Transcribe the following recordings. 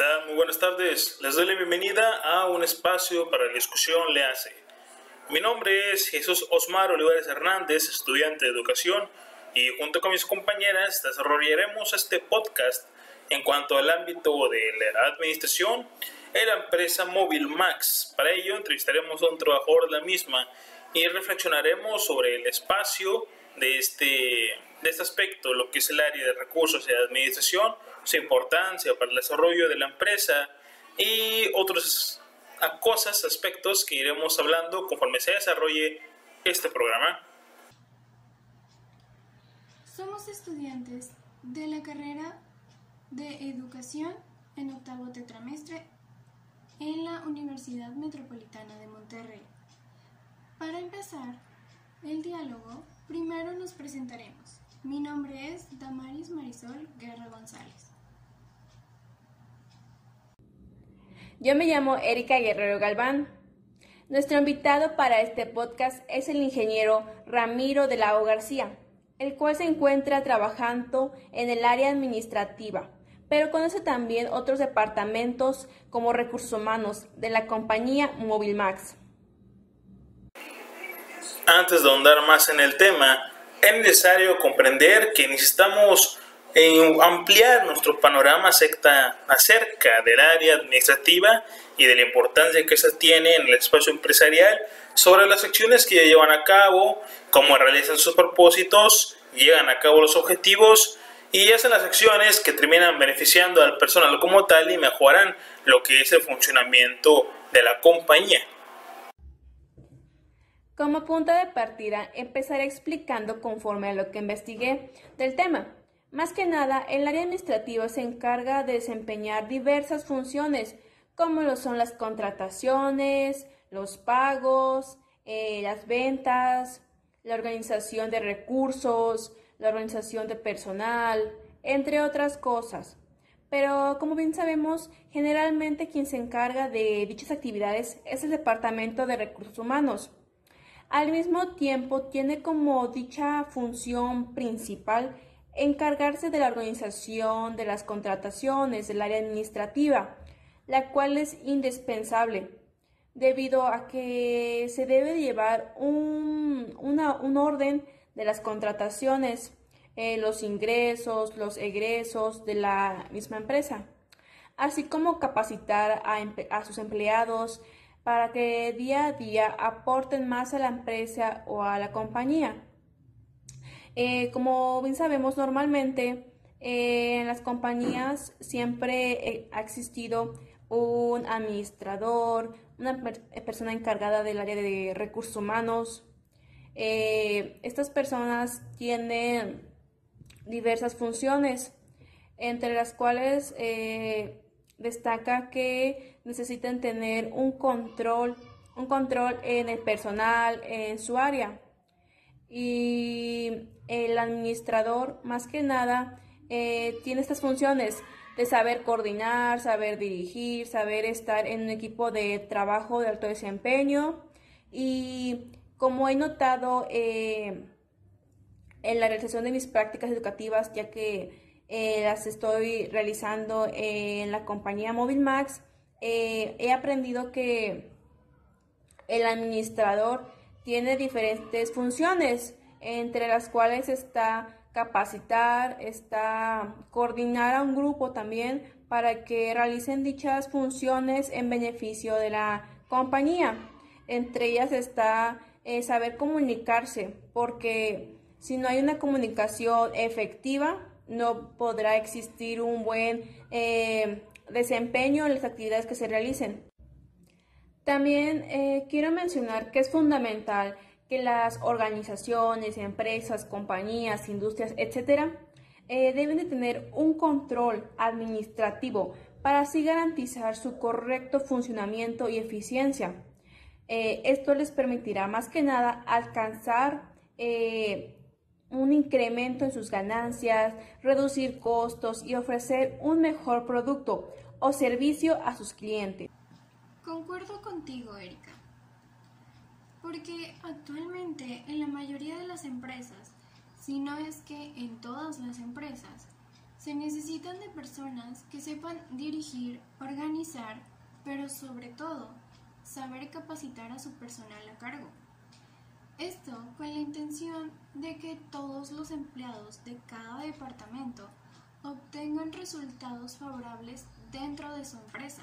tal? Muy buenas tardes. Les doy la bienvenida a un espacio para la discusión Le hace. Mi nombre es Jesús Osmar Olivares Hernández, estudiante de educación, y junto con mis compañeras desarrollaremos este podcast en cuanto al ámbito de la administración en la empresa Móvil Max. Para ello entrevistaremos a un trabajador de la misma y reflexionaremos sobre el espacio de este, de este aspecto, lo que es el área de recursos y administración, su importancia para el desarrollo de la empresa y otros cosas, aspectos que iremos hablando conforme se desarrolle este programa. Somos estudiantes de la carrera de Educación en octavo tetramestre en la Universidad Metropolitana de Monterrey. Para empezar el diálogo, primero nos presentaremos. Mi nombre es Damaris Marisol Guerra González. Yo me llamo Erika Guerrero Galván. Nuestro invitado para este podcast es el ingeniero Ramiro de la O García, el cual se encuentra trabajando en el área administrativa, pero conoce también otros departamentos como recursos humanos de la compañía Movilmax. Antes de ahondar más en el tema, es necesario comprender que necesitamos en ampliar nuestro panorama acerca del área administrativa y de la importancia que se tiene en el espacio empresarial sobre las acciones que llevan a cabo, cómo realizan sus propósitos, llegan a cabo los objetivos y hacen las acciones que terminan beneficiando al personal como tal y mejoran lo que es el funcionamiento de la compañía. Como punto de partida, empezaré explicando conforme a lo que investigué del tema. Más que nada, el área administrativa se encarga de desempeñar diversas funciones, como lo son las contrataciones, los pagos, eh, las ventas, la organización de recursos, la organización de personal, entre otras cosas. Pero como bien sabemos, generalmente quien se encarga de dichas actividades es el Departamento de Recursos Humanos. Al mismo tiempo, tiene como dicha función principal encargarse de la organización de las contrataciones del área administrativa, la cual es indispensable debido a que se debe llevar un, un orden de las contrataciones, eh, los ingresos, los egresos de la misma empresa, así como capacitar a, a sus empleados para que día a día aporten más a la empresa o a la compañía. Eh, como bien sabemos, normalmente eh, en las compañías siempre ha existido un administrador, una persona encargada del área de recursos humanos. Eh, estas personas tienen diversas funciones, entre las cuales destaca que necesitan tener un control, un control en el personal, en su área. Y el administrador, más que nada, eh, tiene estas funciones de saber coordinar, saber dirigir, saber estar en un equipo de trabajo de alto desempeño. Y como he notado eh, en la realización de mis prácticas educativas, ya que eh, las estoy realizando en la compañía Móvil Max, he aprendido que el administrador tiene diferentes funciones entre las cuales está capacitar, está coordinar a un grupo también para que realicen dichas funciones en beneficio de la compañía. Entre ellas está eh, saber comunicarse, porque si no hay una comunicación efectiva, no podrá existir un buen eh, desempeño en las actividades que se realicen. También eh, quiero mencionar que es fundamental que las organizaciones, empresas, compañías, industrias, etcétera, eh, deben de tener un control administrativo para así garantizar su correcto funcionamiento y eficiencia. Eh, esto les permitirá más que nada alcanzar un incremento en sus ganancias, reducir costos y ofrecer un mejor producto o servicio a sus clientes. Concuerdo contigo, Erika. Porque actualmente en la mayoría de las empresas, si no es que en todas las empresas, Se necesitan de personas que sepan dirigir, organizar, pero sobre todo, saber capacitar a su personal a cargo. Esto con la intención de que todos los empleados de cada departamento obtengan resultados favorables dentro de su empresa.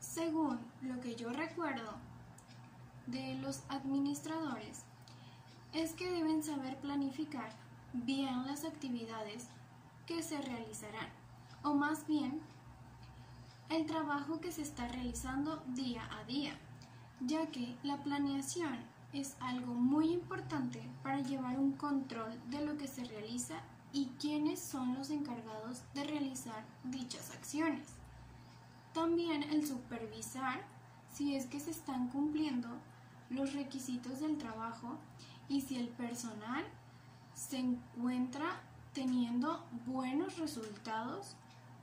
Según lo que yo recuerdo de los administradores, es que deben saber planificar bien las actividades que se realizarán, o más bien el trabajo que se está realizando día a día, ya que la planeación es algo muy importante para llevar un control de lo que se realiza y quiénes son los encargados de realizar dichas acciones. También el supervisar si es que se están cumpliendo los requisitos del trabajo y si el personal se encuentra teniendo buenos resultados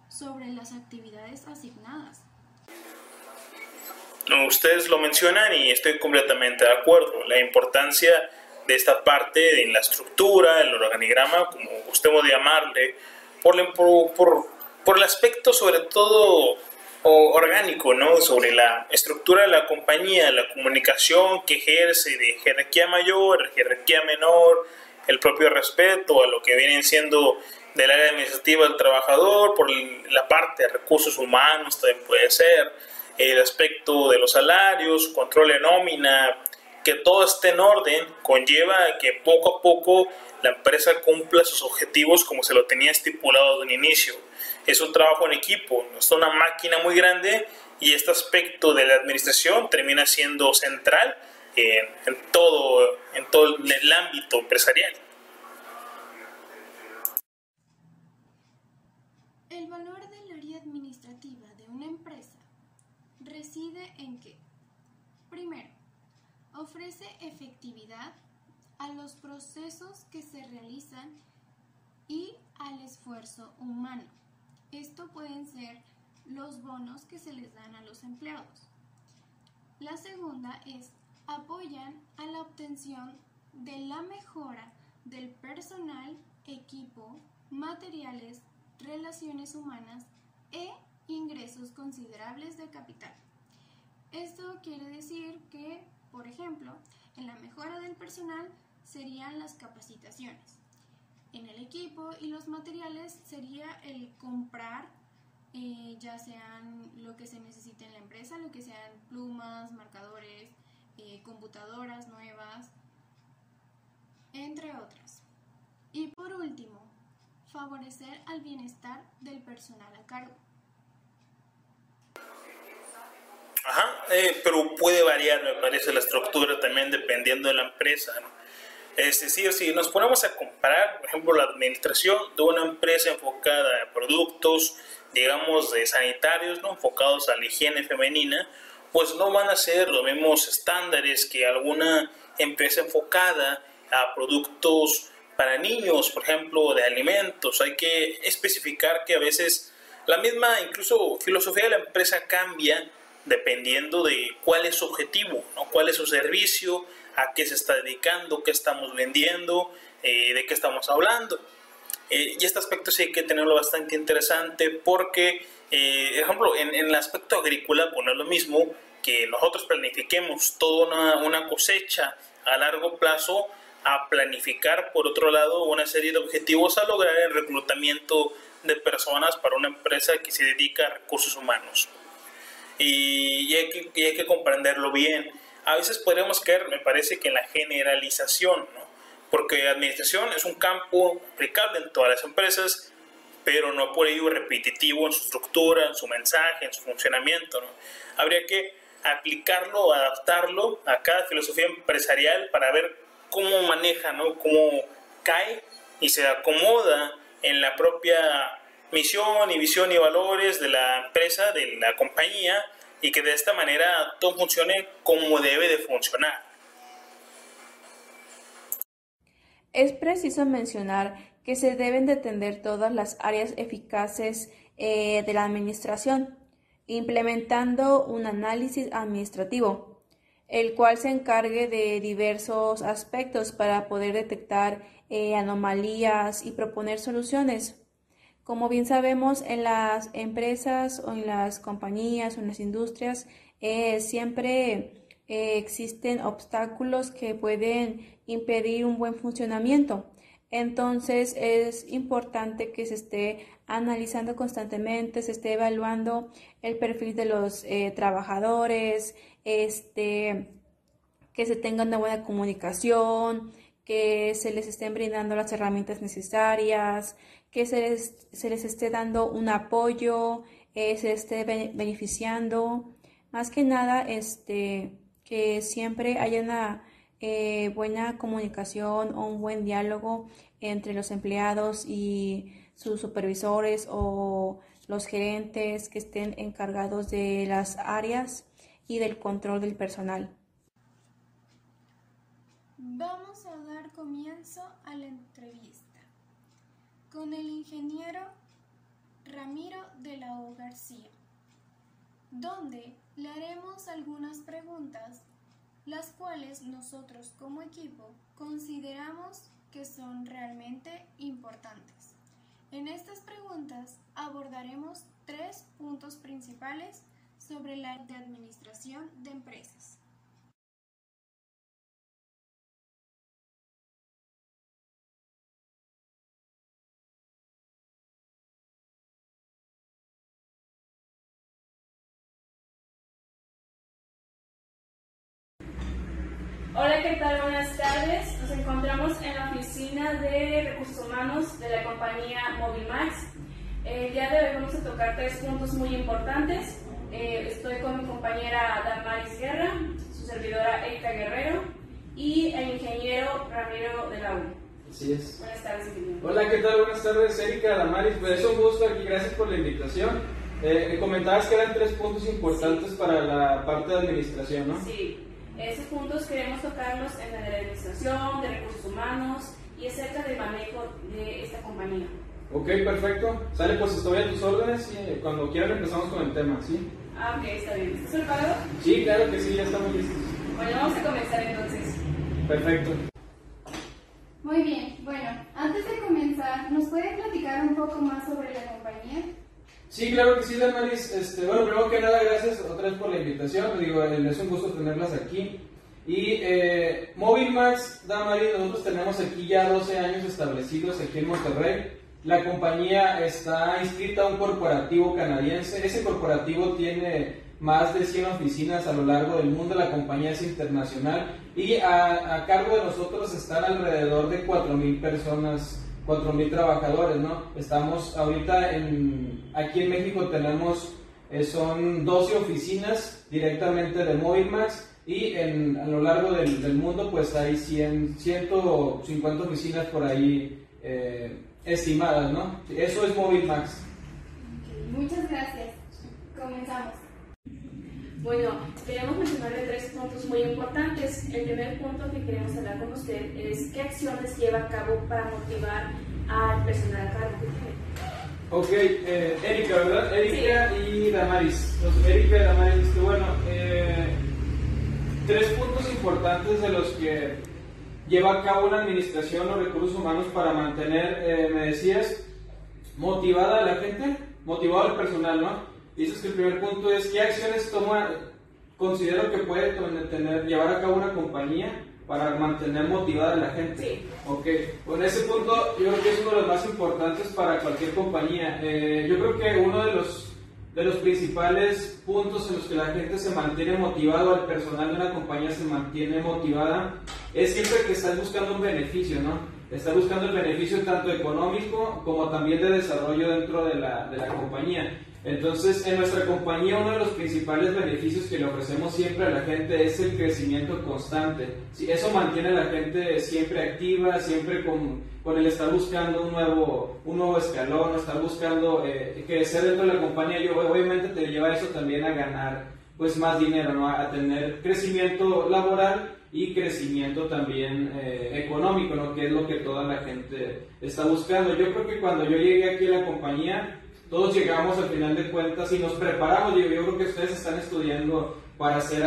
sobre las actividades asignadas. Ustedes lo mencionan y estoy completamente de acuerdo. La importancia de esta parte en la estructura, el organigrama, como puede llamarle, por, por, por el aspecto sobre todo orgánico, ¿no? Sobre la estructura de la compañía, la comunicación que ejerce de jerarquía mayor, jerarquía menor, el propio respeto a lo que vienen siendo del área administrativa del trabajador, por la parte de recursos humanos también puede ser, el aspecto de los salarios, control de nómina, que todo esté en orden, conlleva que poco a poco la empresa cumpla sus objetivos como se lo tenía estipulado de un inicio. Es un trabajo en equipo, no es una máquina muy grande y este aspecto de la administración termina siendo central en, en todo, en todo el ámbito empresarial. El valor del área administrativa de una empresa reside en que, primero, ofrece efectividad a los procesos que se realizan y al esfuerzo humano. Esto pueden ser los bonos que se les dan a los empleados. La segunda es apoyan a la obtención de la mejora del personal, equipo, materiales, relaciones humanas e ingresos considerables de capital. Esto quiere decir que, por ejemplo, en la mejora del personal serían las capacitaciones. En el equipo y los materiales sería el comprar, eh, ya sean lo que se necesite en la empresa, lo que sean plumas, marcadores, eh, computadoras nuevas, entre otras. Y por último, favorecer al bienestar del personal a cargo. Ajá, eh, pero puede variar, me parece, la estructura también dependiendo de la empresa. Es decir, si nos ponemos a comparar, por ejemplo, la administración de una empresa enfocada a productos, digamos, de sanitarios, ¿no? enfocados a la higiene femenina, pues no van a ser los mismos estándares que alguna empresa enfocada a productos para niños, por ejemplo, de alimentos. Hay que especificar que a veces la misma, incluso filosofía de la empresa cambia dependiendo de cuál es su objetivo, ¿no? cuál es su servicio, a qué se está dedicando, qué estamos vendiendo, eh, de qué estamos hablando. Eh, y este aspecto sí hay que tenerlo bastante interesante porque, eh, por ejemplo, en, en, el aspecto agrícola, pues no es lo mismo que nosotros planifiquemos toda una, una cosecha a largo plazo a planificar, por otro lado, una serie de objetivos a lograr el reclutamiento de personas para una empresa que se dedica a recursos humanos. Y, hay, que, y hay, que, comprenderlo bien. A veces podríamos caer, me parece, que en la generalización, ¿no? porque administración es un campo aplicable en todas las empresas, pero no por ello repetitivo en su estructura, en su mensaje, en su funcionamiento. ¿no? Habría que aplicarlo, adaptarlo a cada filosofía empresarial para ver cómo maneja, ¿no? cómo cae y se acomoda en la propia misión y visión y valores de la empresa, de la compañía, y que de esta manera todo funcione como debe de funcionar. Es preciso mencionar que se deben de atender todas las áreas eficaces eh, de la administración, implementando un análisis administrativo el cual se encargue de diversos aspectos para poder detectar eh, anomalías y proponer soluciones. Como bien sabemos, en las empresas o en las compañías o en las industrias eh, siempre eh, existen obstáculos que pueden impedir un buen funcionamiento. Entonces es importante que se esté analizando constantemente, se esté evaluando el perfil de los eh, trabajadores, este, que se tenga una buena comunicación, que se les estén brindando las herramientas necesarias, que se les, se les esté dando un apoyo, eh, se esté beneficiando. Más que nada, este, que siempre haya una eh, buena comunicación o un buen diálogo entre los empleados y sus supervisores o los gerentes que estén encargados de las áreas y del control del personal. Vamos a dar comienzo a la entrevista con el ingeniero Ramiro de la O. García, donde le haremos algunas preguntas, las cuales nosotros como equipo consideramos que son realmente importantes. En estas preguntas abordaremos tres puntos principales sobre la administración de empresas. Hola, ¿qué tal? Buenas tardes. Nos encontramos en la oficina de recursos humanos de la compañía Movimax. El día de hoy vamos a tocar tres puntos muy importantes. Eh, estoy con mi compañera Damaris Guerra, su servidora Erika Guerrero y el ingeniero Ramiro de la U. Así es. Buenas tardes, ingeniero. Hola, ¿qué tal? Buenas tardes, Erika, Damaris. Pues es un gusto aquí, gracias por la invitación. Eh, comentabas que eran tres puntos importantes para la parte de administración, ¿no? Sí. Esos puntos queremos tocarlos en la de administración, de recursos humanos y acerca del manejo de esta compañía. Ok, perfecto. Sale, pues estoy a tus órdenes y cuando quieran empezamos con el tema, ¿sí? Ah, ok, está bien. ¿Estás preparado? Sí, claro que sí, ya estamos listos. Bueno, vamos a comenzar entonces. Perfecto. Muy bien, bueno, antes de comenzar, ¿nos puede platicar un poco más sobre la compañía? Sí, claro que sí, Damaris. Este, bueno, primero que nada, gracias otra vez por la invitación. Digo, eh, es un gusto tenerlas aquí. Y eh, Movilmax, Damaris, nosotros tenemos aquí ya 12 años establecidos aquí en Monterrey. La compañía está inscrita a un corporativo canadiense. Ese corporativo tiene más de 100 oficinas a lo largo del mundo. La compañía es internacional y a, a cargo de nosotros están alrededor de 4.000 personas 4.000 trabajadores, ¿no? Estamos ahorita en, aquí en México tenemos, eh, son 12 oficinas directamente de Movilmax y en, a lo largo del, del mundo pues hay 100, 150 oficinas por ahí eh, estimadas, ¿no? Eso es Movilmax. muchas gracias. Comenzamos. Bueno, queremos mencionarle tres puntos muy importantes. El primer punto que queremos hablar con usted es qué acciones lleva a cabo para motivar al personal a cargo que tiene. Ok, eh, Erika, ¿verdad? Erika y Damaris. Entonces, Erika y Damaris, este, bueno, eh, tres puntos importantes de los que lleva a cabo una administración o recursos humanos para mantener, eh, me decías, motivada a la gente, motivado al personal, ¿no? Dices que el primer punto es qué acciones toma, considero que puede tener, llevar a cabo una compañía para mantener motivada a la gente. Sí. Ok, con ese punto yo creo que es uno de los más importantes para cualquier compañía. Eh, yo creo que uno de los, de los principales puntos en los que la gente se mantiene motivado, al personal de una compañía se mantiene motivada, es siempre que estás buscando un beneficio, ¿no? Está buscando el beneficio tanto económico como también de desarrollo dentro de la, de la compañía. Entonces, en nuestra compañía uno de los principales beneficios que le ofrecemos siempre a la gente es el crecimiento constante. eso mantiene a la gente siempre activa, siempre con, con el estar buscando un nuevo, un nuevo escalón, estar buscando eh, crecer dentro de la compañía. Y obviamente te lleva eso también a ganar pues más dinero, ¿no? a tener crecimiento laboral y crecimiento también eh, económico, ¿no? que es lo que toda la gente está buscando. Yo creo que cuando yo llegué aquí a la compañía, todos llegamos al final de cuentas y nos preparamos. Yo, creo que ustedes están estudiando para hacer,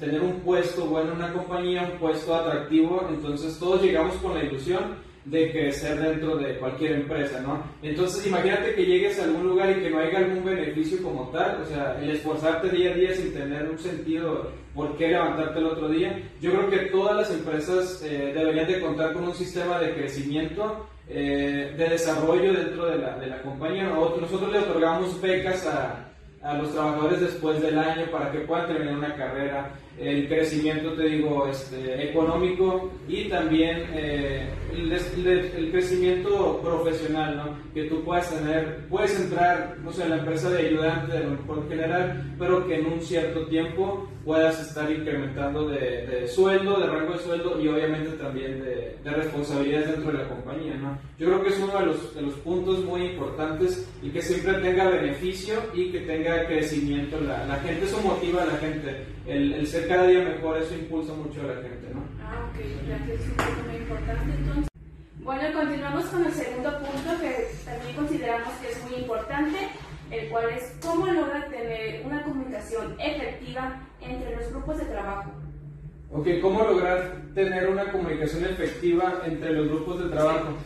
tener un puesto bueno en una compañía, un puesto atractivo. Entonces todos llegamos con la ilusión de crecer dentro de cualquier empresa, ¿no? Entonces imagínate que llegues a algún lugar y que no haya algún beneficio como tal, o sea, el esforzarte día a día sin tener un sentido por qué levantarte el otro día. Yo creo que todas las empresas eh, deberían de contar con un sistema de crecimiento, eh, de desarrollo dentro de la, de la compañía. Nosotros le otorgamos becas a, a los trabajadores después del año para que puedan terminar una carrera el crecimiento, te digo, este, económico y también eh, el, crecimiento profesional, ¿no? Que tú puedas tener, puedes entrar, no sé, en la empresa de ayudante de lo mejor general, pero que en un cierto tiempo puedas estar incrementando de, sueldo, de rango de sueldo y obviamente también de, de, responsabilidades dentro de la compañía, ¿no? Yo creo que es uno de los, de los puntos muy importantes y que siempre tenga beneficio y que tenga crecimiento. La, la gente, eso motiva a la gente, el, el ser cada día mejor, eso impulsa mucho a la gente, ¿no? Ah, ok, gracias, es un punto muy importante entonces. Bueno, continuamos con el segundo punto que también consideramos que es muy importante, el cual es cómo lograr tener una comunicación efectiva entre los grupos de trabajo. Ok, ¿cómo lograr tener una comunicación efectiva entre los grupos de trabajo?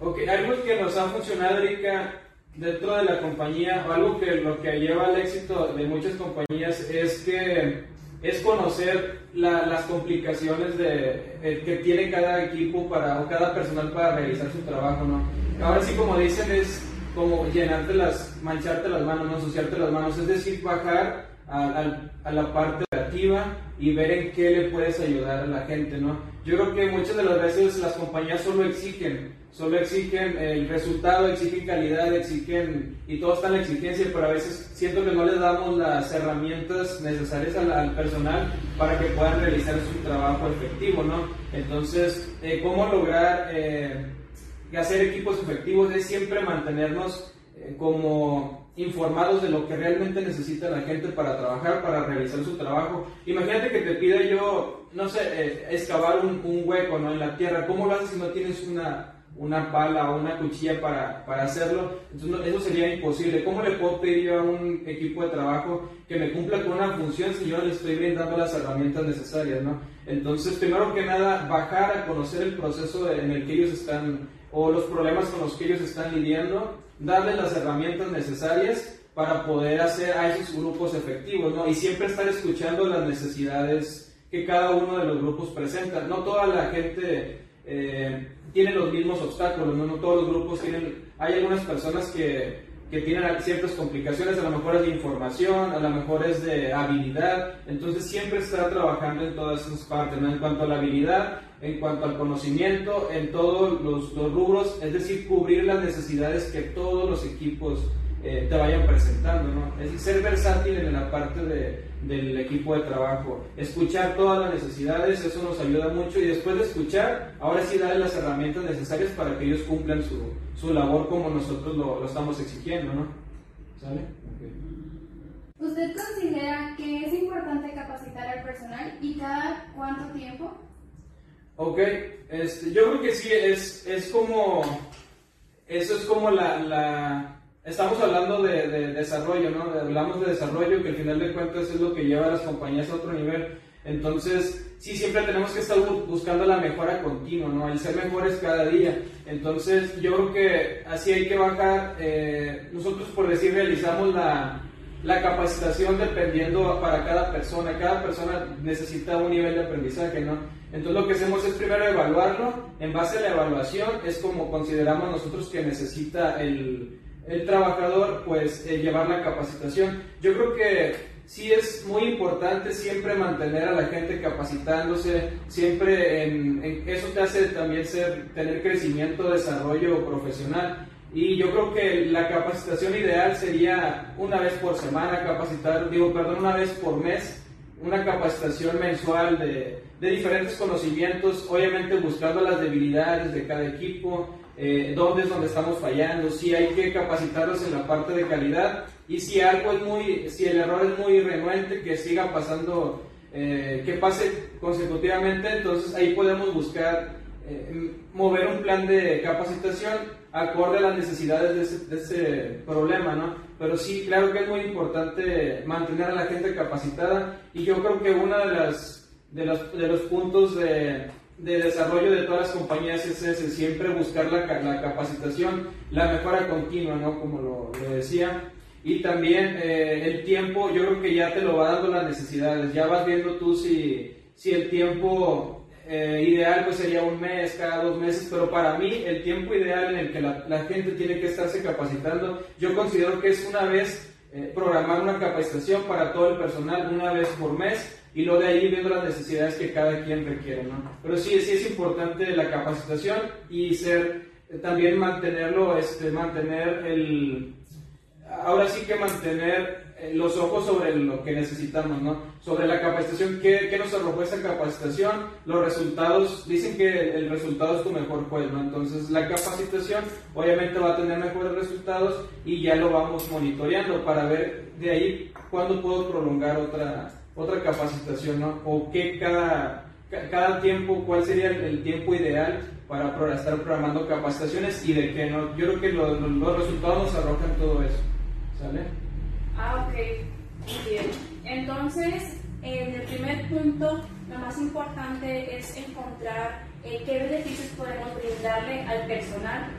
Ok, algo que nos ha funcionado, Erika, dentro de la compañía, o algo que lo que lleva al éxito de muchas compañías es que es conocer las complicaciones de, que tiene cada equipo para, o cada personal para realizar su trabajo, ¿no? Ahora sí, como dicen, es como llenarte las, mancharte las manos, no ensuciarte las manos, es decir, bajar a, a, la parte creativa y ver en qué le puedes ayudar a la gente, ¿no? Yo creo que muchas de las veces las compañías solo exigen, solo exigen el resultado, exigen calidad, exigen, y todo está en la exigencia, pero a veces siento que no les damos las herramientas necesarias al, personal para que puedan realizar su trabajo efectivo, ¿no? Entonces, eh, ¿cómo lograr eh, hacer equipos efectivos? Es siempre mantenernos eh, como informados de lo que realmente necesita la gente para trabajar, para realizar su trabajo. Imagínate que te pida yo, no sé, eh, excavar un, hueco ¿no? en la tierra. ¿Cómo lo haces si no tienes una, una pala o una cuchilla para, para hacerlo? Entonces eso sería imposible. ¿Cómo le puedo pedir yo a un equipo de trabajo que me cumpla con una función si yo le estoy brindando las herramientas necesarias? ¿no? Entonces, primero que nada, bajar a conocer el proceso en el que ellos están o los problemas con los que ellos están lidiando darles las herramientas necesarias para poder hacer a esos grupos efectivos, ¿no? Y siempre estar escuchando las necesidades que cada uno de los grupos presenta. No toda la gente eh, tiene los mismos obstáculos, ¿no? No todos los grupos tienen... Hay algunas personas que, que tienen ciertas complicaciones, a lo mejor es de información, a lo mejor es de habilidad, entonces siempre estar trabajando en todas esas partes, ¿no? En cuanto a la habilidad, en cuanto al conocimiento en todos los, rubros, es decir, cubrir las necesidades que todos los equipos eh, te vayan presentando, ¿no? Es ser versátil en la parte de, del equipo de trabajo, escuchar todas las necesidades, eso nos ayuda mucho y después de escuchar, ahora sí darle las herramientas necesarias para que ellos cumplan su, su labor como nosotros lo, lo, estamos exigiendo, ¿no? ¿Sale? ¿Usted considera que es importante capacitar al personal y cada cuánto tiempo? Ok, este, yo creo que sí, es, es como, eso es como la, la estamos hablando de, de, desarrollo, ¿no? Hablamos de desarrollo, que al final de cuentas es lo que lleva a las compañías a otro nivel. Entonces, sí, siempre tenemos que estar buscando la mejora continua, ¿no? El ser mejores cada día. Entonces, yo creo que así hay que bajar. Eh, nosotros, por decir, realizamos la, la capacitación dependiendo para cada persona. Cada persona necesita un nivel de aprendizaje, ¿no? Entonces lo que hacemos es primero evaluarlo. En base a la evaluación es como consideramos nosotros que necesita el, el trabajador, pues eh, llevar la capacitación. Yo creo que sí es muy importante siempre mantener a la gente capacitándose, siempre en, en, eso te hace también ser, tener crecimiento, desarrollo profesional. Y yo creo que la capacitación ideal sería una vez por semana capacitar, digo, perdón, una vez por mes, una capacitación mensual de, de diferentes conocimientos, obviamente buscando las debilidades de cada equipo, eh, dónde es donde estamos fallando, si hay que capacitarlos en la parte de calidad y si algo es muy, si el error es muy renuente, que siga pasando, eh, que pase consecutivamente, entonces ahí podemos buscar eh, mover un plan de capacitación acorde a las necesidades de ese, de ese, problema, ¿no? Pero sí, claro que es muy importante mantener a la gente capacitada y yo creo que uno de, las, de, los, de los puntos de, de desarrollo de todas las compañías es siempre buscar la, la capacitación, la mejora continua, ¿no? Como lo, lo decía. Y también eh, el tiempo, yo creo que ya te lo va dando las necesidades, ya vas viendo tú si, si el tiempo eh, ideal pues sería un mes, cada dos meses, pero para mí el tiempo ideal en el que la, la gente tiene que estarse capacitando, yo considero que es una vez eh, programar una capacitación para todo el personal, una vez por mes, y luego de ahí viendo las necesidades que cada quien requiere, ¿no? Pero sí, sí es importante la capacitación y ser, también mantenerlo, este, mantener el, ahora sí que mantener eh, los ojos sobre lo que necesitamos, ¿no? Sobre la capacitación, ¿qué, ¿qué, nos arrojó esa capacitación? Los resultados, dicen que el resultado es tu mejor juez, ¿no? Entonces la capacitación obviamente va a tener mejores resultados y ya lo vamos monitoreando para ver de ahí cuándo puedo prolongar otra, otra capacitación, ¿no? O qué cada, cada tiempo, cuál sería el tiempo ideal para estar programando capacitaciones y de qué no. Yo creo que los, los resultados arrojan todo eso, ¿sale? Ah, ok, muy bien. Entonces, en el primer punto, lo más importante es encontrar eh, qué beneficios podemos brindarle al personal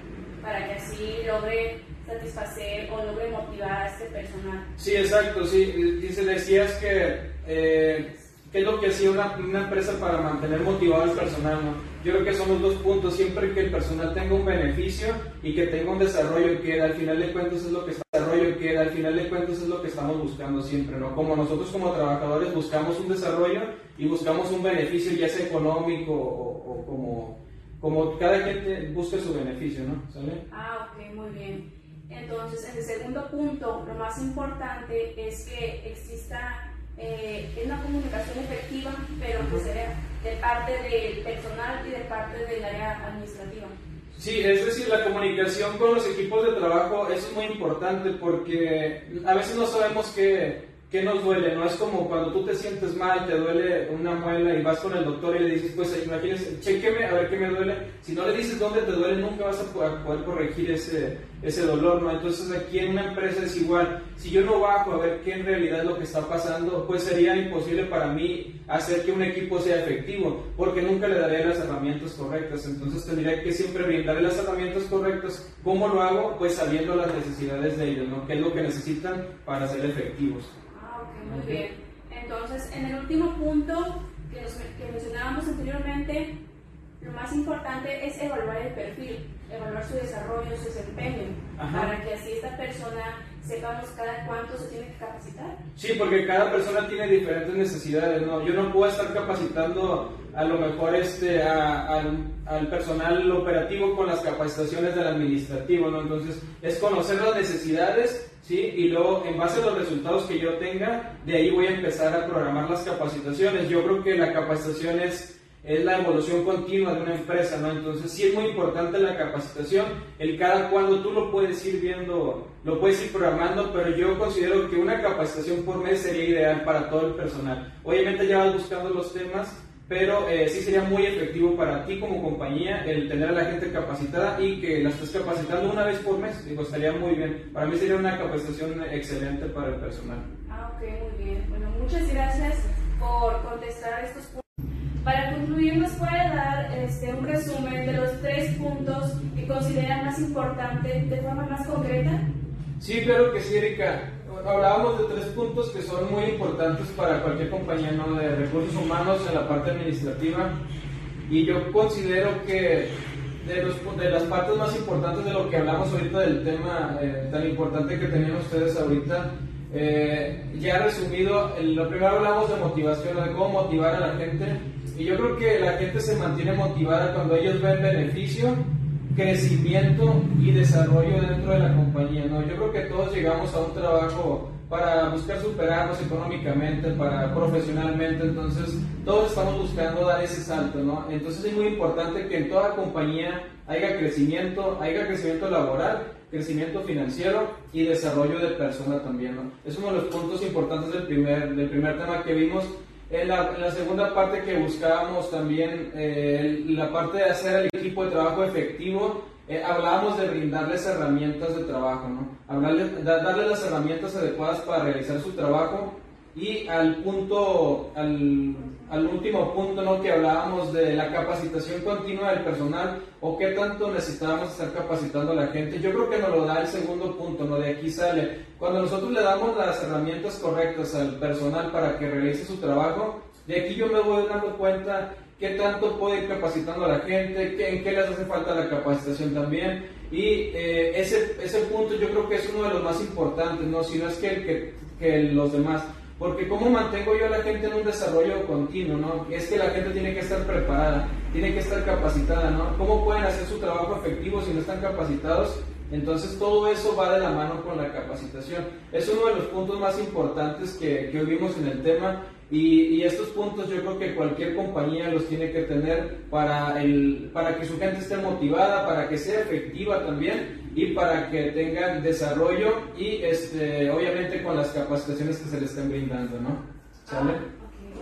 para que así logre satisfacer o logre motivar a este personal. Sí, exacto, sí. Dice, decías que eh, qué es lo que hacía una, una, empresa para mantener motivado al personal, ¿no? Yo creo que son los dos puntos, siempre que el personal tenga un beneficio y que tenga un desarrollo que al final de cuentas es lo que está, desarrollo que al final de cuentas es lo que estamos buscando siempre, ¿no? Como nosotros como trabajadores buscamos un desarrollo y buscamos un beneficio ya sea económico o, o como, como cada gente busca su beneficio, ¿no? ¿Sale? Ah, ok, muy bien. Entonces, en el segundo punto, lo más importante es que exista eh, una comunicación efectiva, pero que sea de parte del personal y de parte del área administrativa. Sí, es decir, la comunicación con los equipos de trabajo, es muy importante porque a veces no sabemos qué, ¿qué nos duele? No es como cuando tú te sientes mal, te duele una muela y vas con el doctor y le dices, pues imagínese, chequeme a ver qué me duele. Si no le dices dónde te duele, nunca vas a poder corregir ese, ese dolor, ¿no? Entonces aquí en una empresa es igual. Si yo no bajo a ver qué en realidad es lo que está pasando, pues sería imposible para mí hacer que un equipo sea efectivo, porque nunca le daré las herramientas correctas. Entonces tendría que siempre brindarle las herramientas correctas. ¿Cómo lo hago? Pues sabiendo las necesidades de ellos, ¿no? ¿Qué es lo que necesitan para ser efectivos? Muy bien. Entonces, en el último punto que, nos, que mencionábamos anteriormente, lo más importante es evaluar el perfil, evaluar su desarrollo, su desempeño, Ajá. para que así esta persona sepamos cada cuánto se tiene que capacitar. Sí, porque cada persona tiene diferentes necesidades, ¿no? Yo no puedo estar capacitando a lo mejor este, al, personal operativo con las capacitaciones del administrativo, ¿no? Entonces, es conocer las necesidades, ¿sí? Y luego, en base a los resultados que yo tenga, de ahí voy a empezar a programar las capacitaciones. Yo creo que la capacitación es es la evolución continua de una empresa, ¿no? Entonces sí es muy importante la capacitación, el cada cuando tú lo puedes ir viendo, lo puedes ir programando, pero yo considero que una capacitación por mes sería ideal para todo el personal. Obviamente ya vas buscando los temas, pero eh, sí sería muy efectivo para ti como compañía el tener a la gente capacitada y que la estés capacitando una vez por mes, digo, estaría muy bien. Para mí sería una capacitación excelente para el personal. Ah, ok, muy bien. Bueno, muchas gracias por contestar estos puntos. Para concluir, ¿nos puede dar este, un resumen de los tres puntos que considera más importantes de forma más concreta? Sí, claro que sí, Erika. Hablábamos de tres puntos que son muy importantes para cualquier compañía ¿no? de recursos humanos en la parte administrativa. Y yo considero que de, los, de, las partes más importantes de lo que hablamos ahorita del tema eh, tan importante que tenían ustedes ahorita, eh, ya resumido, lo primero hablamos de motivación, de cómo motivar a la gente y yo creo que la gente se mantiene motivada cuando ellos ven beneficio, crecimiento y desarrollo dentro de la compañía. ¿no? Yo creo que todos llegamos a un trabajo para buscar superarnos económicamente, para profesionalmente, entonces todos estamos buscando dar ese salto, ¿no? Entonces es muy importante que en toda compañía haya crecimiento, haya crecimiento laboral, crecimiento financiero y desarrollo de persona también, ¿no? Es uno de los puntos importantes del primer, del primer tema que vimos en la, segunda parte que buscábamos también, eh, la parte de hacer el equipo de trabajo efectivo, eh, hablábamos de brindarles herramientas de trabajo, ¿no? Darles las herramientas adecuadas para realizar su trabajo Y al punto, al, último punto ¿no? que hablábamos de la capacitación continua del personal o qué tanto necesitamos estar capacitando a la gente, yo creo que nos lo da el segundo punto, ¿no? de aquí sale. Cuando nosotros le damos las herramientas correctas al personal para que realice su trabajo, de aquí yo me voy dando cuenta qué tanto puede ir capacitando a la gente, qué, en qué les hace falta la capacitación también. Y eh, ese, ese punto yo creo que es uno de los más importantes, ¿no? si no es que, que, que los demás. Porque cómo mantengo yo a la gente en un desarrollo continuo, ¿no? Es que la gente tiene que estar preparada, tiene que estar capacitada, ¿no? ¿Cómo pueden hacer su trabajo efectivo si no están capacitados? Entonces todo eso va de la mano con la capacitación. Es uno de los puntos más importantes que, que vimos en el tema y, estos puntos yo creo que cualquier compañía los tiene que tener para, el, para que su gente esté motivada, para que sea efectiva también y para que tengan desarrollo y este, obviamente con las capacitaciones que se les estén brindando, ¿no? ¿Sale?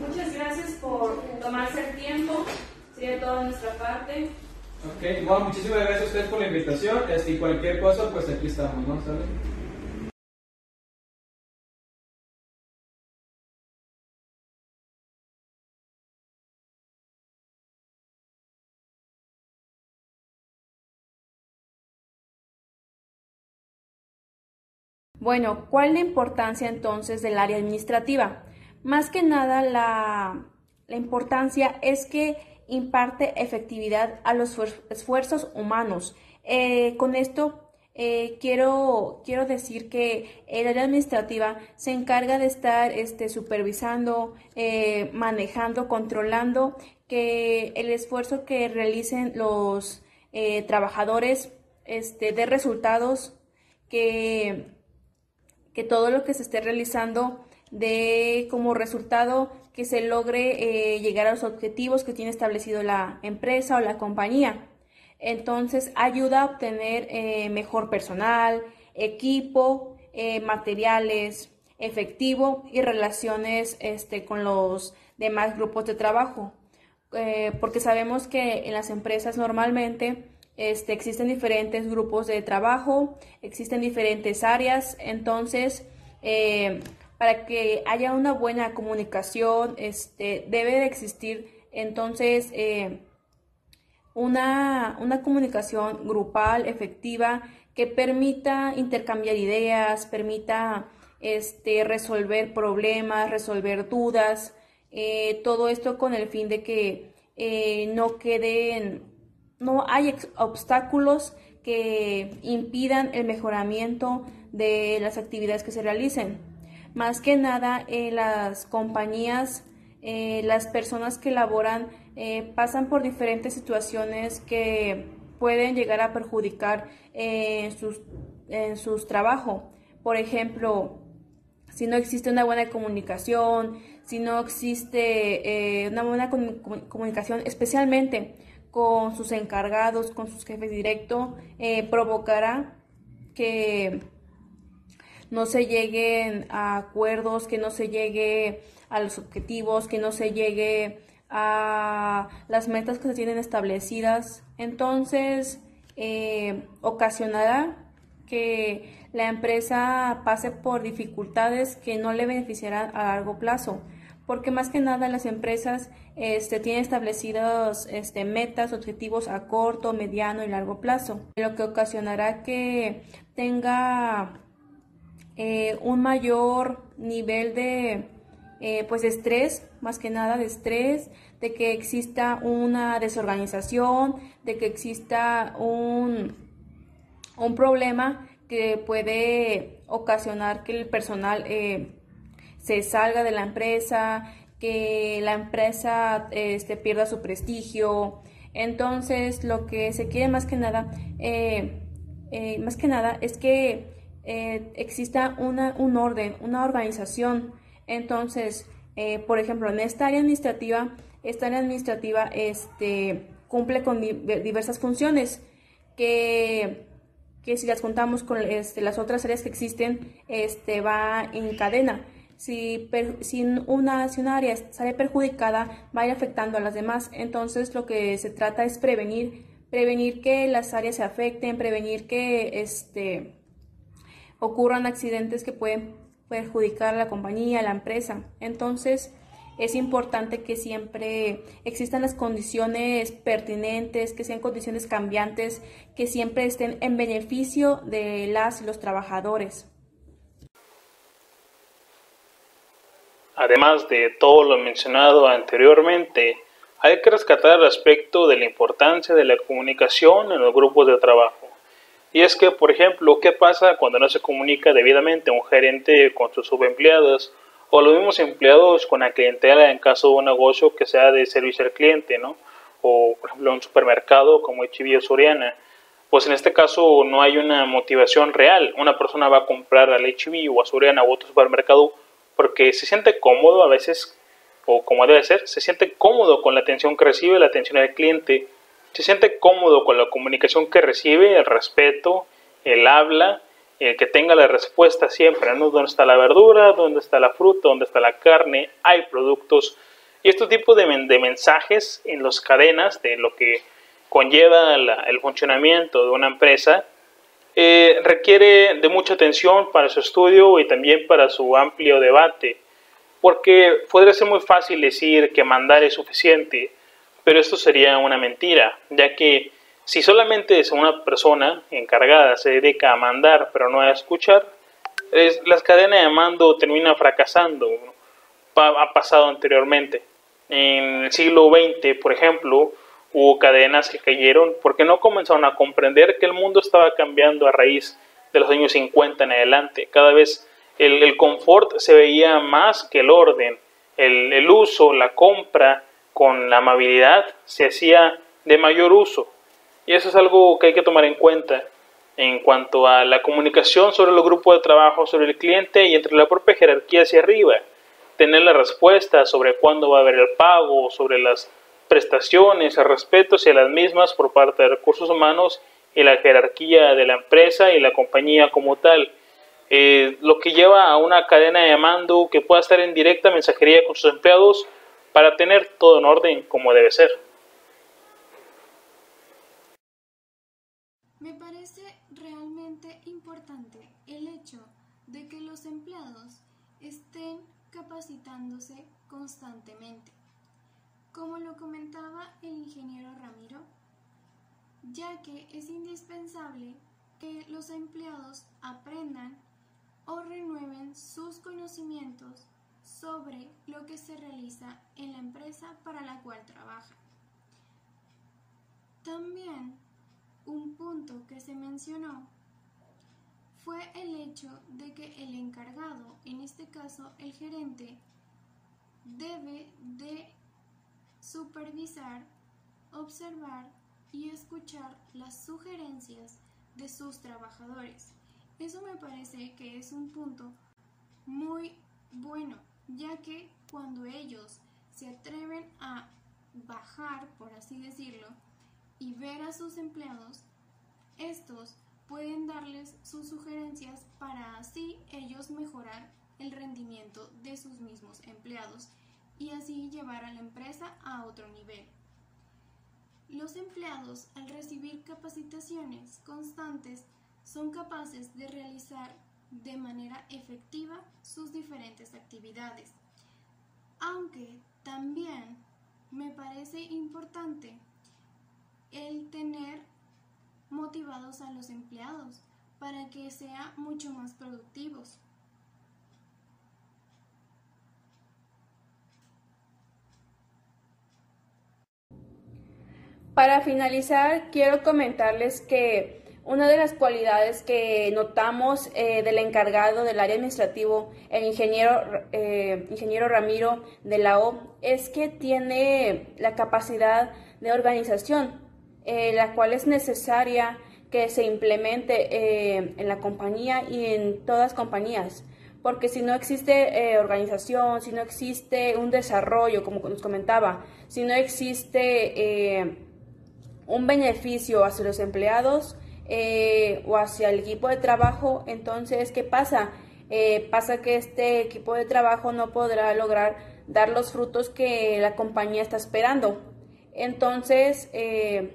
Muchas gracias por tomarse el tiempo, sería toda nuestra parte. Ok, bueno, muchísimas gracias a ustedes por la invitación este, y cualquier cosa, pues aquí estamos, ¿no? ¿Sale? Bueno, ¿cuál es la importancia entonces del área administrativa? Más que nada, la, importancia es que imparte efectividad a los esfuerzos humanos. Eh, con esto eh, quiero, quiero decir que el área administrativa se encarga de estar este, supervisando, eh, manejando, controlando que el esfuerzo que realicen los trabajadores este, dé resultados que que todo lo que se esté realizando dé como resultado que se logre eh, llegar a los objetivos que tiene establecido la empresa o la compañía. Entonces ayuda a obtener eh, mejor personal, equipo, eh, materiales, efectivo y relaciones este, con los demás grupos de trabajo. porque sabemos que en las empresas normalmente este, existen diferentes grupos de trabajo, existen diferentes áreas, entonces eh, para que haya una buena comunicación este, debe de existir entonces eh, una, una comunicación grupal efectiva que permita intercambiar ideas, permita este, resolver problemas, resolver dudas, eh, todo esto con el fin de que no queden no hay obstáculos que impidan el mejoramiento de las actividades que se realicen. Más que nada, en las compañías, eh, las personas que laboran eh, pasan por diferentes situaciones que pueden llegar a perjudicar eh, sus, en sus trabajos. Por ejemplo, si no existe una buena comunicación, si no existe una buena comunicación, especialmente con sus encargados, con sus jefes directos, eh, provocará que no se lleguen a acuerdos, que no se llegue a los objetivos, que no se llegue a las metas que se tienen establecidas. Entonces, eh, ocasionará que la empresa pase por dificultades que no le beneficiarán a largo plazo porque más que nada las empresas este, tienen establecidos este, metas, objetivos a corto, mediano y largo plazo, lo que ocasionará que tenga eh, un mayor nivel de eh, pues estrés, más que nada de estrés, de que exista una desorganización, de que exista un, un problema que puede ocasionar que el personal eh, se salga de la empresa, que la empresa este, pierda su prestigio. Entonces, lo que se quiere más que nada, eh, eh, más que nada, es que eh, exista una, un orden, una organización. Entonces, por ejemplo, en esta área administrativa, esta área administrativa este, cumple con diversas funciones que, que si las contamos con este, las otras áreas que existen, este, va en cadena si, una, si área sale perjudicada, va a ir afectando a las demás. Entonces lo que se trata es prevenir, prevenir que las áreas se afecten, prevenir que este, ocurran accidentes que pueden perjudicar a la compañía, a la empresa. Entonces, es importante que siempre existan las condiciones pertinentes, que sean condiciones cambiantes, que siempre estén en beneficio de las y los trabajadores. Además de todo lo mencionado anteriormente, hay que rescatar el aspecto de la importancia de la comunicación en los grupos de trabajo. Y es que, por ejemplo, ¿qué pasa cuando no se comunica debidamente un gerente con sus subempleados o los mismos empleados con la clientela en caso de un negocio que sea de servicio al cliente, ¿no? O, por ejemplo, un supermercado como HB Soriana. Pues en este caso no hay una motivación real. Una persona va a comprar al HB o a Soriana o otro supermercado porque se siente cómodo a veces, o como debe ser, se siente cómodo con la atención que recibe, la atención al cliente, se siente cómodo con la comunicación que recibe, el respeto, el habla el que tenga la respuesta siempre, ¿no? ¿Dónde está la verdura? ¿Dónde está la fruta? ¿Dónde está la carne? Hay productos. Y este tipo de, mensajes en las cadenas de lo que conlleva el funcionamiento de una empresa eh, requiere de mucha atención para su estudio y también para su amplio debate, porque podría ser muy fácil decir que mandar es suficiente, pero esto sería una mentira, ya que si solamente es una persona encargada se dedica a mandar pero no a escuchar, es, las cadenas de mando terminan fracasando. ha pasado anteriormente. En el siglo XX, por ejemplo, hubo cadenas que cayeron porque no comenzaron a comprender que el mundo estaba cambiando a raíz de los años 50 en adelante. Cada vez el, confort se veía más que el orden. El, el uso, la compra con la amabilidad se hacía de mayor uso. Y eso es algo que hay que tomar en cuenta en cuanto a la comunicación sobre los grupos de trabajo, sobre el cliente y entre la propia jerarquía hacia arriba. Tener la respuesta sobre cuándo va a haber el pago, sobre las prestaciones, el respeto hacia las mismas por parte de recursos humanos y la jerarquía de la empresa y la compañía como tal. Eh, lo que lleva a una cadena de mando que pueda estar en directa mensajería con sus empleados para tener todo en orden como debe ser. Me parece realmente importante el hecho de que los empleados estén capacitándose constantemente, como lo comentaba el ingeniero Ramiro, ya que es indispensable que los empleados aprendan o renueven sus conocimientos sobre lo que se realiza en la empresa para la cual trabajan. También un punto que se mencionó fue el hecho de que el encargado, en este caso el gerente, debe de supervisar, observar y escuchar las sugerencias de sus trabajadores. Eso me parece que es un punto muy bueno, ya que cuando ellos se atreven a bajar, por así decirlo, y ver a sus empleados, estos pueden darles sus sugerencias para así ellos mejorar el rendimiento de sus mismos empleados y así llevar a la empresa a otro nivel. Los empleados, al recibir capacitaciones constantes, son capaces de realizar de manera efectiva sus diferentes actividades. Aunque también me parece importante el tener motivados a los empleados para que sean mucho más productivos. Para finalizar, quiero comentarles que una de las cualidades que notamos eh, del encargado del área administrativo, el ingeniero, eh, ingeniero Ramiro de la O, es que tiene la capacidad de organización eh, la cual es necesaria que se implemente eh, en la compañía y en todas compañías. Porque si no existe eh, organización, si no existe un desarrollo, como nos comentaba, si no existe un beneficio hacia los empleados o hacia el equipo de trabajo, entonces, ¿qué pasa? pasa que este equipo de trabajo no podrá lograr dar los frutos que la compañía está esperando. Entonces, el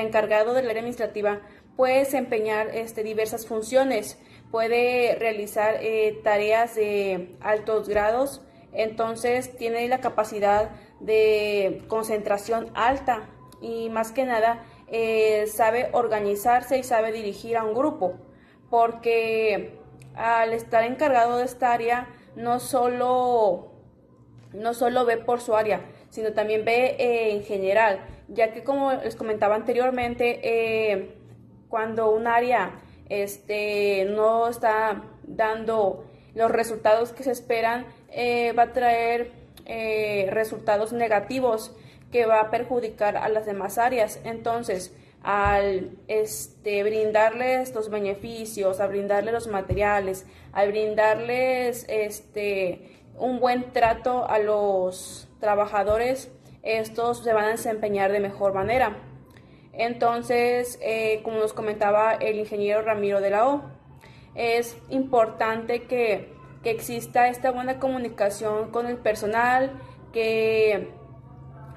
encargado del área administrativa puede desempeñar este, diversas funciones, puede realizar eh, tareas de altos grados, entonces tiene la capacidad de concentración alta y más que nada eh, sabe organizarse y sabe dirigir a un grupo, porque al estar encargado de esta área no solo, no solo ve por su área, sino también ve eh, en general, ya que como les comentaba anteriormente, eh, cuando un área este, no está dando los resultados que se esperan, va a traer resultados negativos que va a perjudicar a las demás áreas. Entonces, al este, brindarles los beneficios, a brindarles los materiales, a brindarles este, un buen trato a los trabajadores, estos se van a desempeñar de mejor manera. Entonces, eh, como nos comentaba el ingeniero Ramiro de la O, es importante que, que exista esta buena comunicación con el personal, que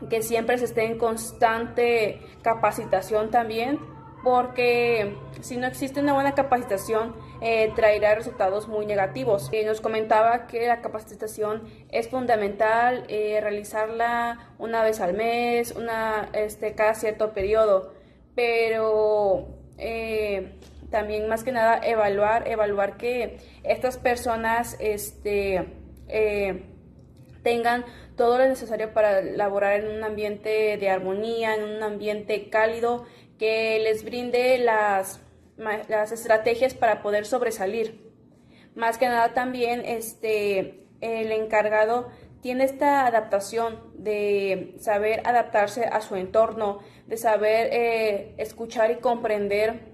que siempre se esté en constante capacitación también, porque si no existe una buena capacitación, eh, traerá resultados muy negativos. Eh, nos comentaba que la capacitación es fundamental eh, realizarla una vez al mes, una, este, cada cierto periodo, pero también más que nada evaluar, evaluar que estas personas este, tengan todo lo necesario para laborar en un ambiente de armonía, en un ambiente cálido, que les brinde las, las estrategias para poder sobresalir. Más que nada también este, el encargado tiene esta adaptación de saber adaptarse a su entorno, de saber eh, escuchar y comprender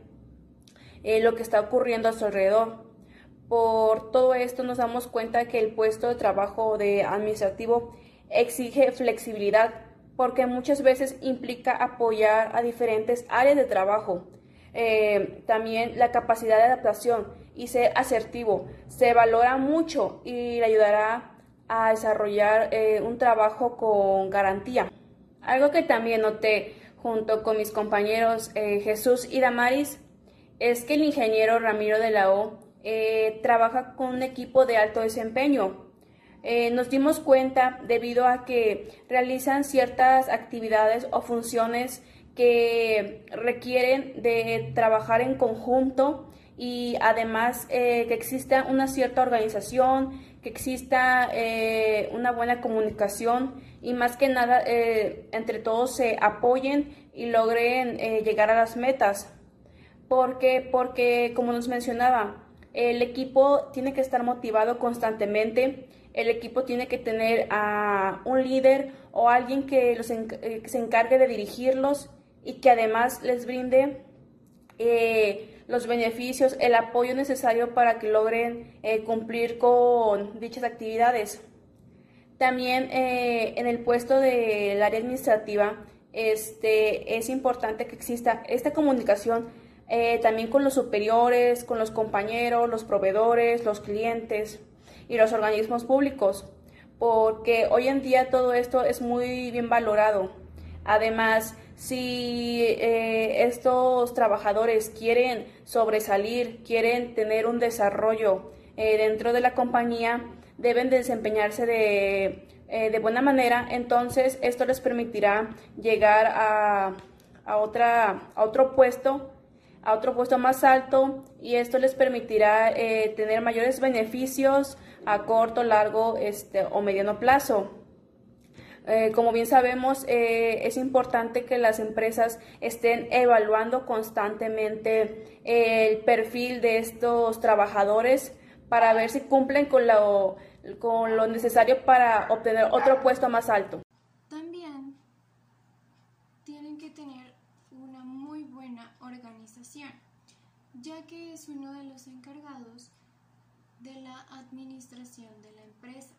eh, lo que está ocurriendo a su alrededor. Por todo esto nos damos cuenta que el puesto de trabajo de administrativo exige flexibilidad porque muchas veces implica apoyar a diferentes áreas de trabajo. Eh, también la capacidad de adaptación y ser asertivo se valora mucho y le ayudará a desarrollar eh, un trabajo con garantía. Algo que también noté junto con mis compañeros eh, Jesús y Damaris es que el ingeniero Ramiro de la O trabaja con un equipo de alto desempeño eh, nos dimos cuenta debido a que realizan ciertas actividades o funciones que requieren de trabajar en conjunto y además eh, que exista una cierta organización, que exista eh, una buena comunicación y más que nada entre todos se apoyen y logren llegar a las metas. Porque, porque, como nos mencionaba, el equipo tiene que estar motivado constantemente el equipo tiene que tener a un líder o alguien que, los eh, se encargue de dirigirlos y que además les brinde eh, los beneficios, el apoyo necesario para que logren eh, cumplir con dichas actividades. También en el puesto del área administrativa este, es importante que exista esta comunicación también con los superiores, con los compañeros, los proveedores, los clientes y los organismos públicos, porque hoy en día todo esto es muy bien valorado. Además, si eh, estos trabajadores quieren sobresalir, quieren tener un desarrollo eh, dentro de la compañía, deben desempeñarse de, eh, de, buena manera, entonces esto les permitirá llegar a, a, otra, a otro puesto a otro puesto más alto y esto les permitirá tener mayores beneficios, a corto, largo este, o mediano plazo. Eh, como bien sabemos, eh, es importante que las empresas estén evaluando constantemente el perfil de estos trabajadores para ver si cumplen con lo, con lo necesario para obtener otro puesto más alto. También tienen que tener una muy buena ya que es uno de los encargados de la administración de la empresa,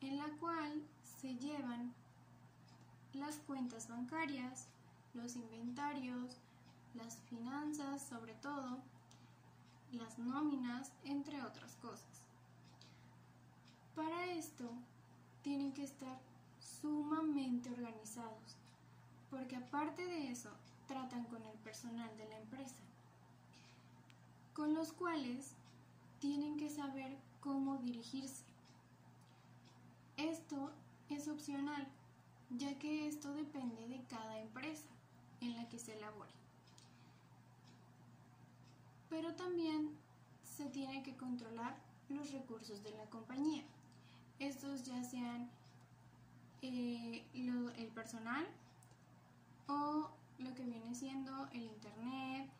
en la cual se llevan las cuentas bancarias, los inventarios, las finanzas sobre todo, las nóminas, entre otras cosas. Para esto tienen que estar sumamente organizados, porque aparte de eso tratan con el personal de la empresa con los cuales tienen que saber cómo dirigirse. Esto es opcional, ya que esto depende de cada empresa en la que se elabore. Pero también se tiene que controlar los recursos de la compañía. Estos ya sean eh, el personal o lo que viene siendo el internet,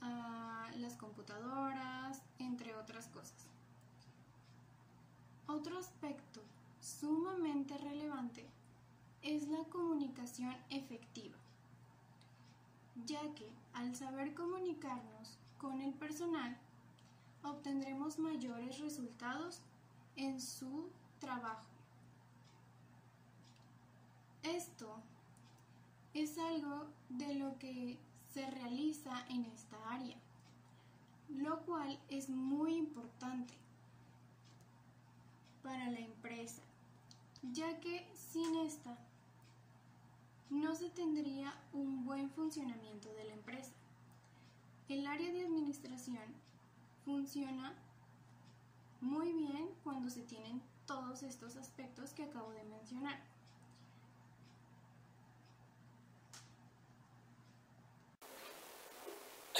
ah, las computadoras, entre otras cosas. Otro aspecto sumamente relevante es la comunicación efectiva, ya que al saber comunicarnos con el personal, obtendremos mayores resultados en su trabajo. Esto es algo de lo que se realiza en esta área, lo cual es muy importante para la empresa, ya que sin esta no se tendría un buen funcionamiento de la empresa. El área de administración funciona muy bien cuando se tienen todos estos aspectos que acabo de mencionar.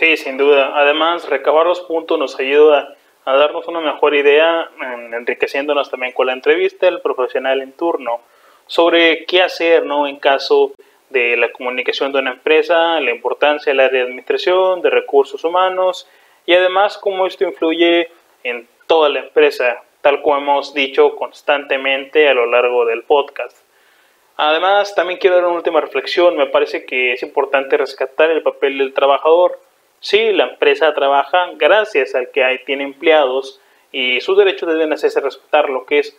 Sí, sin duda. Además, recabar los puntos nos ayuda a darnos una mejor idea, enriqueciéndonos también con la entrevista del profesional en turno sobre qué hacer ¿no? en caso de la comunicación de una empresa, la importancia del área de administración, de recursos humanos y además cómo esto influye en toda la empresa, tal como hemos dicho constantemente a lo largo del podcast. Además, también quiero dar una última reflexión. Me parece que es importante rescatar el papel del trabajador Sí, la empresa trabaja gracias al que hay, tiene empleados y sus derechos deben hacerse respetar, lo que es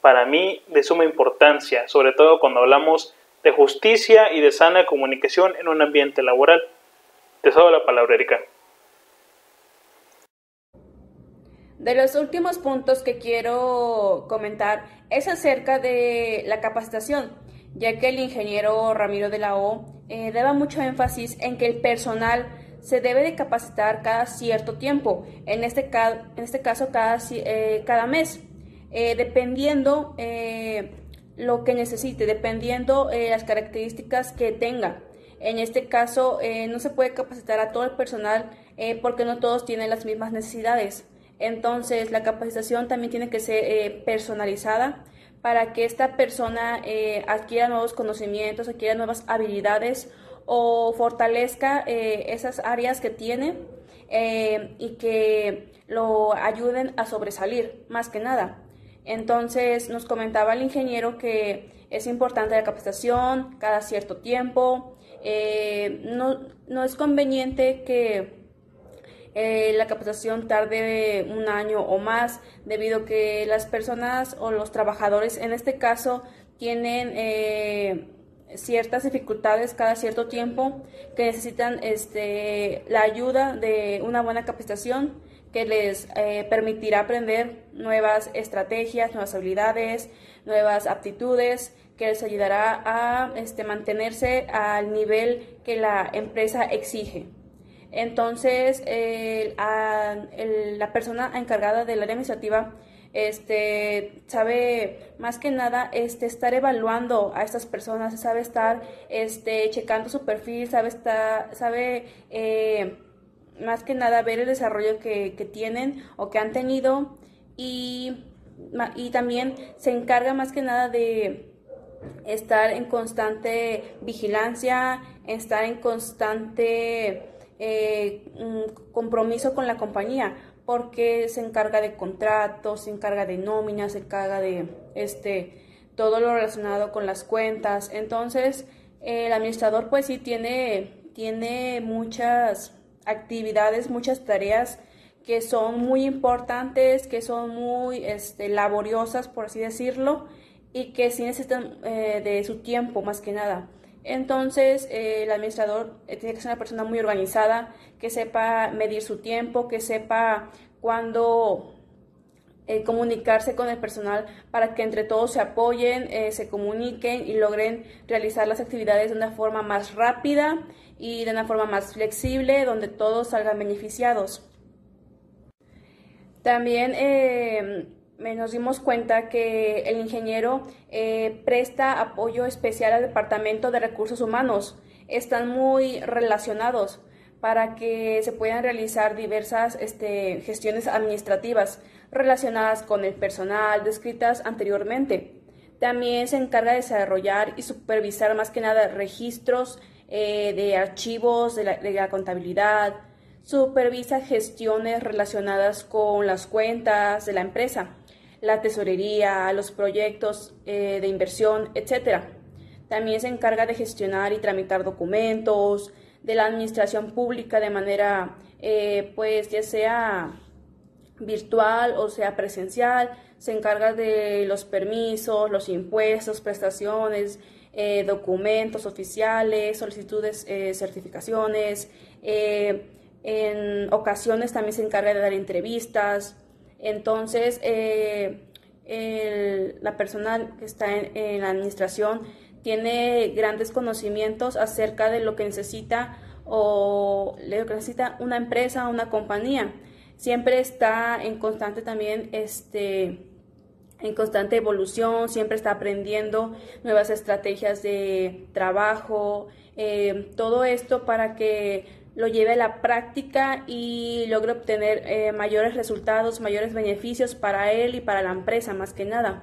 para mí de suma importancia, sobre todo cuando hablamos de justicia y de sana comunicación en un ambiente laboral. Te cedo la palabra, Erika. De los últimos puntos que quiero comentar es acerca de la capacitación, ya que el ingeniero Ramiro de la O eh, daba mucho énfasis en que el personal se debe de capacitar cada cierto tiempo, en este, en este caso cada, eh, cada mes, eh, dependiendo eh, lo que necesite, dependiendo las características que tenga. En este caso no se puede capacitar a todo el personal porque no todos tienen las mismas necesidades. Entonces la capacitación también tiene que ser personalizada para que esta persona adquiera nuevos conocimientos, adquiera nuevas habilidades o fortalezca eh, esas áreas que tiene eh, y que lo ayuden a sobresalir, más que nada. Entonces nos comentaba el ingeniero que es importante la capacitación cada cierto tiempo. Eh, no, no, es conveniente que la capacitación tarde un año o más debido a que las personas o los trabajadores en este caso tienen ciertas dificultades cada cierto tiempo que necesitan este, la ayuda de una buena capacitación que les eh, permitirá aprender nuevas estrategias, nuevas habilidades, nuevas aptitudes, que les ayudará a este, mantenerse al nivel que la empresa exige. Entonces, la persona encargada del área administrativa este, sabe más que nada este, estar evaluando a estas personas, sabe estar este, checando su perfil, sabe, estar, sabe eh, más que nada ver el desarrollo que, tienen o que han tenido y, y también se encarga más que nada de estar en constante vigilancia, estar en constante eh, mm, compromiso con la compañía porque se encarga de contratos, se encarga de nóminas, se encarga de este todo lo relacionado con las cuentas. Entonces, el administrador pues sí tiene, tiene muchas actividades, muchas tareas que son muy importantes, que son muy este, laboriosas, por así decirlo, y que sí necesitan eh, de su tiempo más que nada. Entonces, el administrador eh, tiene que ser una persona muy organizada, que sepa medir su tiempo, que sepa cuándo eh, comunicarse con el personal para que entre todos se apoyen, se comuniquen y logren realizar las actividades de una forma más rápida y de una forma más flexible, donde todos salgan beneficiados. También eh, nos dimos cuenta que el ingeniero eh, presta apoyo especial al Departamento de Recursos Humanos. Están muy relacionados para que se puedan realizar diversas este, gestiones administrativas relacionadas con el personal descritas anteriormente. También se encarga de desarrollar y supervisar más que nada registros eh, de archivos de la, contabilidad, supervisa gestiones relacionadas con las cuentas de la empresa, la tesorería, los proyectos eh, de inversión, etc. También se encarga de gestionar y tramitar documentos de la administración pública de manera, eh, pues ya sea virtual o sea presencial, se encarga de los permisos, los impuestos, prestaciones, eh, documentos oficiales, solicitudes, eh, certificaciones. En ocasiones también se encarga de dar entrevistas. Entonces, la persona que está en, la administración tiene grandes conocimientos acerca de lo que necesita o lo que necesita una empresa o una compañía. Siempre está en constante también este, en constante evolución, siempre está aprendiendo nuevas estrategias de trabajo, eh, todo esto para que lo lleve a la práctica y logre obtener eh, mayores resultados, mayores beneficios para él y para la empresa más que nada.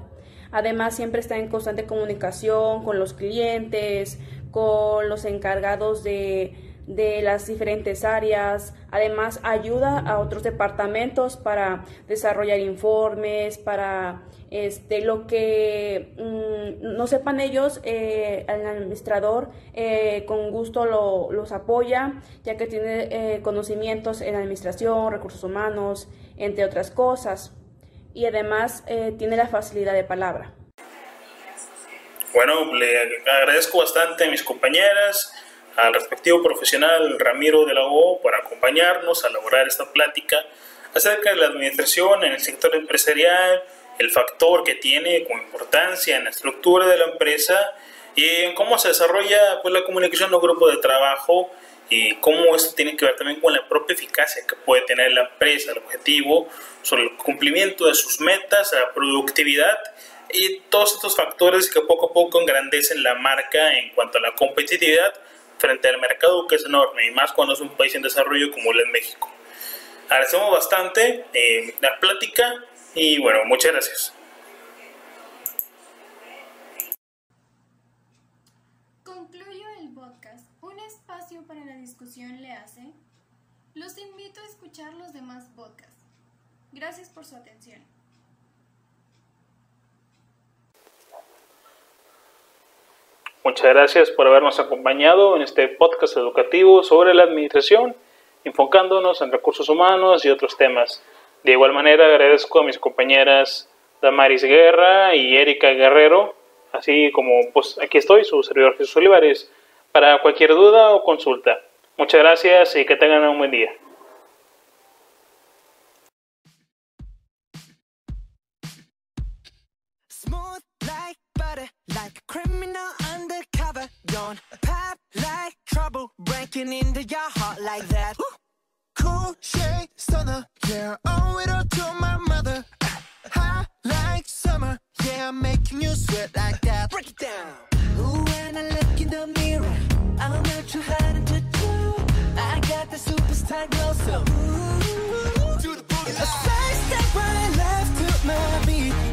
Además, siempre está en constante comunicación con los clientes, con los encargados de de las diferentes áreas. Además, ayuda a otros departamentos para desarrollar informes, para este, lo que mm, no sepan ellos, eh, el administrador eh, con gusto lo, los apoya, ya que tiene eh, conocimientos en administración, recursos humanos, entre otras cosas. Y además tiene la facilidad de palabra. Bueno, le agradezco bastante a mis compañeras al respectivo profesional Ramiro de la O por acompañarnos a elaborar esta plática acerca de la administración en el sector empresarial, el factor que tiene con importancia en la estructura de la empresa y en cómo se desarrolla pues, la comunicación en un grupo de trabajo y cómo esto tiene que ver también con la propia eficacia que puede tener la empresa, el objetivo, sobre el cumplimiento de sus metas, la productividad y todos estos factores que poco a poco engrandecen la marca en cuanto a la competitividad frente al mercado que es enorme y más cuando es un país en desarrollo como el de México. Agradecemos bastante eh, la plática y bueno, muchas gracias. Concluyo el podcast, un espacio para la discusión le hace. Los invito a escuchar los demás podcasts. Gracias por su atención. Muchas gracias por habernos acompañado en este podcast educativo sobre la administración, enfocándonos en recursos humanos y otros temas. De igual manera agradezco a mis compañeras Damaris Guerra y Erika Guerrero, así como pues aquí estoy, su servidor Jesús Olivares, para cualquier duda o consulta. Muchas gracias y que tengan un buen día. breaking into your heart like that. Cool shade stunner, yeah, owe it all to my mother. Hot like summer, yeah, making you sweat like that. Break it down. Ooh, when I look in the mirror, I'm not too hard to got the superstar glow, so ooh, do the boogie. Step right left to my beat.